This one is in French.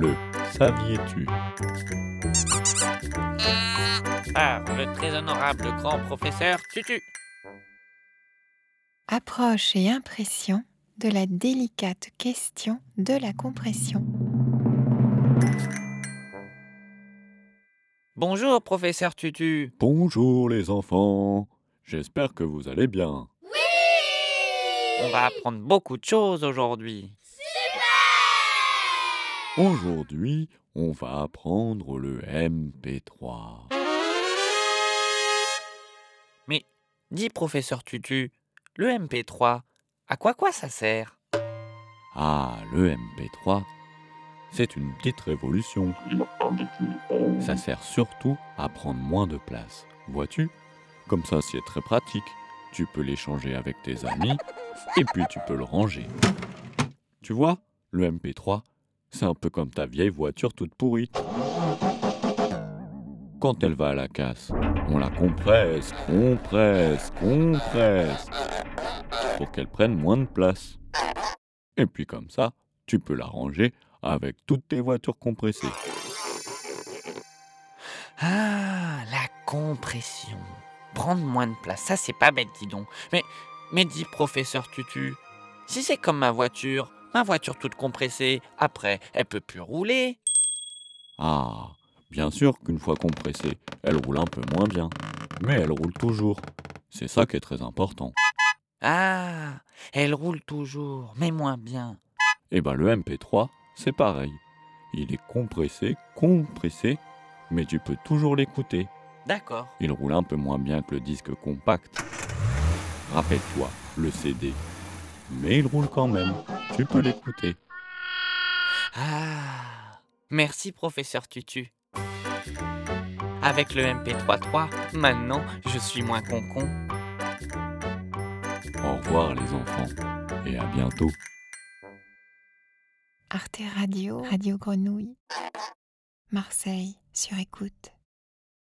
Le saviez-tu? Par le très honorable grand professeur Tutu. Approche et impression de la délicate question de la compression. Bonjour professeur Tutu. Bonjour les enfants, j'espère que vous allez bien. On va apprendre beaucoup de choses aujourd'hui. Aujourd'hui, on va apprendre le MP3. Mais dis professeur Tutu, le MP3, à quoi quoi ça sert? Ah, le MP3, c'est une petite révolution. Ça sert surtout à prendre moins de place. Vois-tu? Comme ça, c'est très pratique. Tu peux l'échanger avec tes amis et puis tu peux le ranger. Tu vois, le MP3, c'est un peu comme ta vieille voiture toute pourrie. Quand elle va à la casse, on la compresse, compresse, compresse pour qu'elle prenne moins de place. Et puis comme ça, tu peux la ranger avec toutes tes voitures compressées. Ah, la compression. Prendre moins de place, ça c'est pas bête, dis donc. Mais, mais dis professeur Tutu, si c'est comme ma voiture, ma voiture toute compressée, après, elle peut plus rouler. Ah, bien sûr qu'une fois compressée, elle roule un peu moins bien. Mais elle roule toujours. C'est ça qui est très important. Ah, elle roule toujours, mais moins bien. Et ben le MP3, c'est pareil. Il est compressé, compressé, mais tu peux toujours l'écouter. D'accord. Il roule un peu moins bien que le disque compact. Rappelle-toi, le CD. Mais il roule quand même. Tu peux l'écouter. Ah, merci professeur Tutu. Avec le MP3.3, maintenant je suis moins concon. Au revoir les enfants et à bientôt. Arte Radio, Radio Grenouille. Marseille sur écoute.